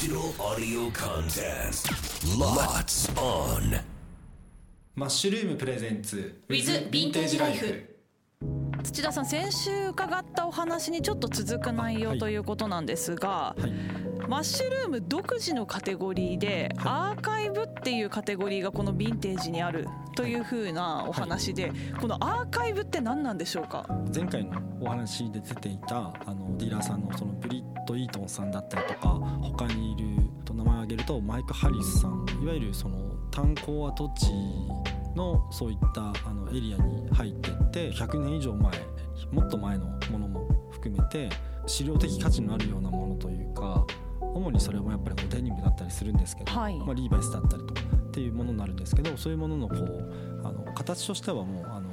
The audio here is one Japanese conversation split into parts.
Digital audio contest. Lots on. マッシュルームプレゼンツ With Vintage Life 土田さん先週伺ったお話にちょっと続く内容はい。ということなんですが、はい。マッシュルーム独自のカテゴリーで、アーカイブっていうカテゴリーがこのヴィンテージにあるというふうなお話で、このアーカイブって何なんでしょうか？前回のお話で出ていたあのディーラーさんのそのブリット・イートンさんだったりとか他にいると名前を挙げるとマイク・ハリスさんいわゆるその炭鉱跡地のそういったあのエリアに入ってって100年以上前もっと前のものも含めて資料的価値のあるようなものというか主にそれもやっぱりこうデニムだったりするんですけど、はい。まあ、リーバイスだったりとかっていうものになるんですけどそういうもののこうあの形としてはもうあの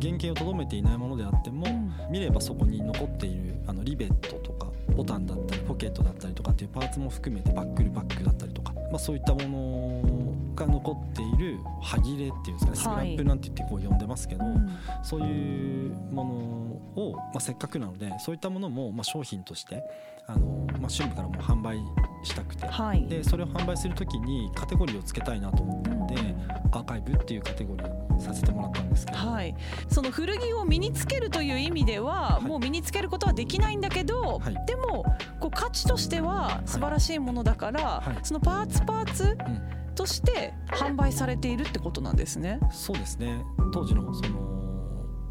原型をとどめていないものであっても、うん。見ればそこに残っているあのリベットとかボタンだったりポケットだったりとかっていうパーツも含めてバックルバックだったりとか、まあ、そういったものが残っている歯切れっていうんですかねスクラップなんて言ってこう呼んでますけど、うん。そういうものを、まあ、せっかくなのでそういったものも、まあ、商品としてあの、まあ、春部からもう販売したくて。はい。でそれを販売する時にカテゴリーをつけたいなと思ったので、アーカイブっていうカテゴリーにさせてもらったんですけど、はい、その古着を身につけるという意味では、はい。もう身につけることはできないんだけど、はい。でもこう価値としては素晴らしいものだから、はい。そのパーツパーツうんとして販売されているってことなんですね。そうですね。当時のその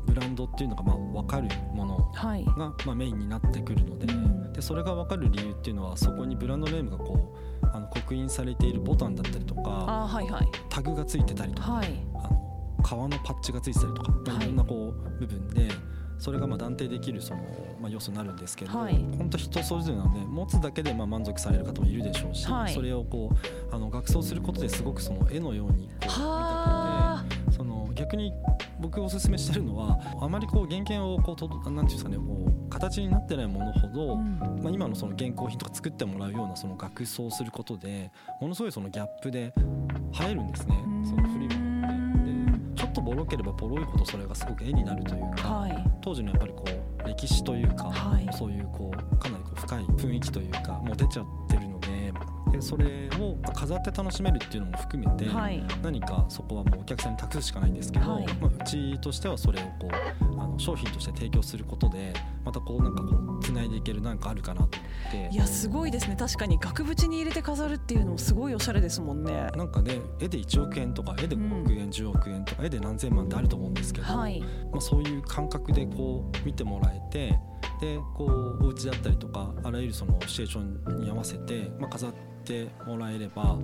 ブランドっていうのがまあ分かるものはい、がまあメインになってくるので,、うん。でそれが分かる理由っていうのはそこにブランドネームがこうあの刻印されているボタンだったりとかタグがついてたりとか、はい。あの革のパッチがついてたりとか、まいろんなこう部分でそれがまあ断定できるその、まあ、要素になるんですけど、はい。本当人それぞれなので持つだけでまあ満足される方もいるでしょうし、はい。それをこうあの額装することですごくその絵のようにこう見たくて。はその逆に僕おすすめしてるのはあまりこう原型をこうとなんていうんですかねこう形になってないものほど、あ、うん。まあ、今のその現行品とか作ってもらうようなその額装することでものすごいそのギャップで映えるんですね。その古いものっとボロければボロいほどそれがすごく絵になるというか、はい。当時のやっぱりこう歴史というか、はい。そういうこうかなりこう深い雰囲気というかもう出ちゃってるのででそれを飾って楽しめるっていうのも含めて、はい。何かそこはもうお客さんに託すしかないんですけど、はい。まあ、うちとしてはそれをこうあの商品として提供することでまたこうなんかこうつないでいけるなんかあるかなと思って。いやすごいですね。確かに額縁に入れて飾るっていうのもすごいおしゃれですもんね。なんかね絵で1億円とか絵で5億円、10億円とか絵で何千万ってあると思うんですけど、はい。まあ、そういう感覚でこう見てもらえてでこうお家だったりとかあらゆるそのシチュエーションに合わせて、まあ、飾ってもらえれば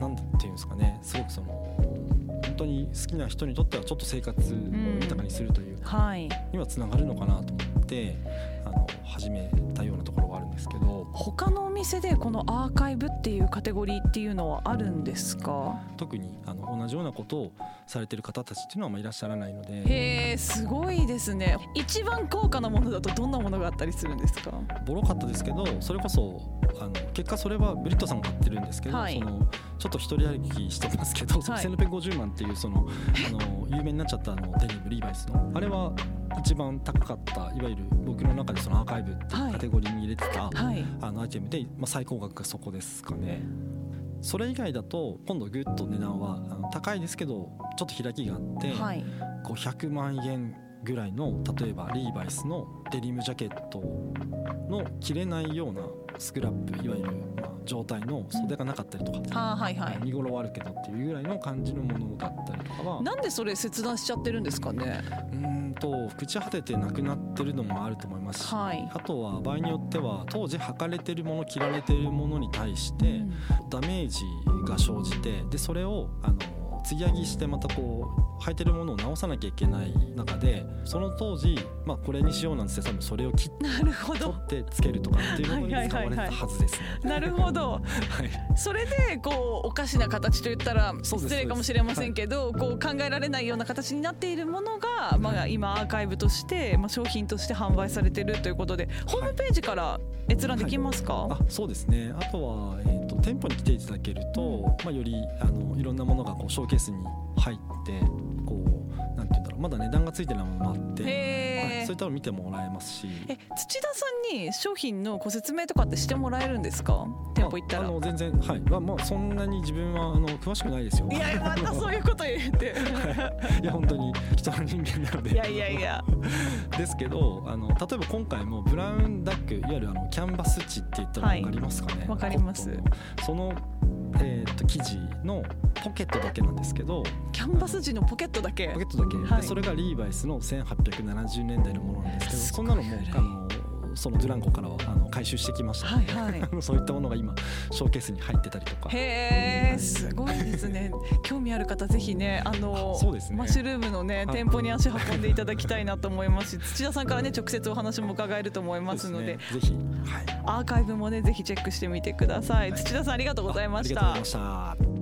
なんていうんですかねすごくその本当に好きな人にとってはちょっと生活を豊かにするというか、はい。にはつながるのかなと思ってあの始めたようなところですけど。他のお店でこのアーカイブっていうカテゴリーっていうのはあるんですか？特にあの同じようなことをされてる方たちっていうのはまいらっしゃらないので。へえすごいですね。一番高価なものだとどんなものがあったりするんですか？ボロかったですけどそれこそあの結果それはブリットさんが買ってるんですけど、はい。そのちょっと一人歩きしてますけど、はい1650万っていうそのあの有名になっちゃったあのデニムリーバイスのあれは一番高かったいわゆる僕の中でそのアーカイブっていうカテゴリーに入れてた、はい。あのアイテムで、まあ、最高額がそこですかね。それ以外だと今度グッと値段は高いですけどちょっと開きがあって、はい。500万円ぐらいの例えばリーバイスのデニムジャケットの着れないようなスクラップいわゆる、まあ、状態の袖がなかったりとか、あーはいはい。見頃はあるけどっていうぐらいの感じのものだったりとかは。なんでそれ切断しちゃってるんですかね？うーんと朽ち果ててなくなってるのもあると思いますし、はい。あとは場合によっては当時履かれてるもの着られてるものに対してダメージが生じてでそれをあの継ぎはぎしてまたこう履いてるものを直さなきゃいけない中でその当時、まあ、これにしようなんて多分それを切っなるほど。取ってつけるとかっていうものに使われてたはずですね。なるほど。はい。それでこうおかしな形といったら失礼かもしれませんけどこう考えられないような形になっているものが、まあ、今アーカイブとして、まあ、商品として販売されてるということでホームページから閲覧できますか、あそうですね。あとは、えー、と店舗に来ていただけると、まあ、よりあのいろんなものがこうショーケースに入ってていうんだろう。まだ値段がついてないものもあって、はい、へそういったの見てもらえますし。え土田さんに商品のご説明とかってしてもらえるんですか？店舗行ったら。ああの全然はい。まあまあそんなに自分はあの詳しくないですよ。いやまた そういうこと言って。い。や本当に人の人間なので。いやいやいや。ですけどあの例えば今回もブラウンダックいわゆるあのキャンバス地って言ったらはい分かりますかね？わかります。その、えー、と生地のポケットだけなんですけどキャンバス地のポケットだけ。ポケットだけ、はい。でそれがリーバイスの1870年代のものなんですけどそんなのもあのそのドゥランコからはあの回収してきました。はいはい。そういったものが今ショーケースに入ってたりとか。へえすごいですね。興味ある方ぜひねあのそうですね。マッシュルームのねはい。店舗に足運んでいただきたいなと思います。し土田さんからね直接お話も伺えると思いますので。ね。ぜひ、はい、アーカイブもねぜひチェックしてみてください。土田さんありがとうございました。ありがとうございました。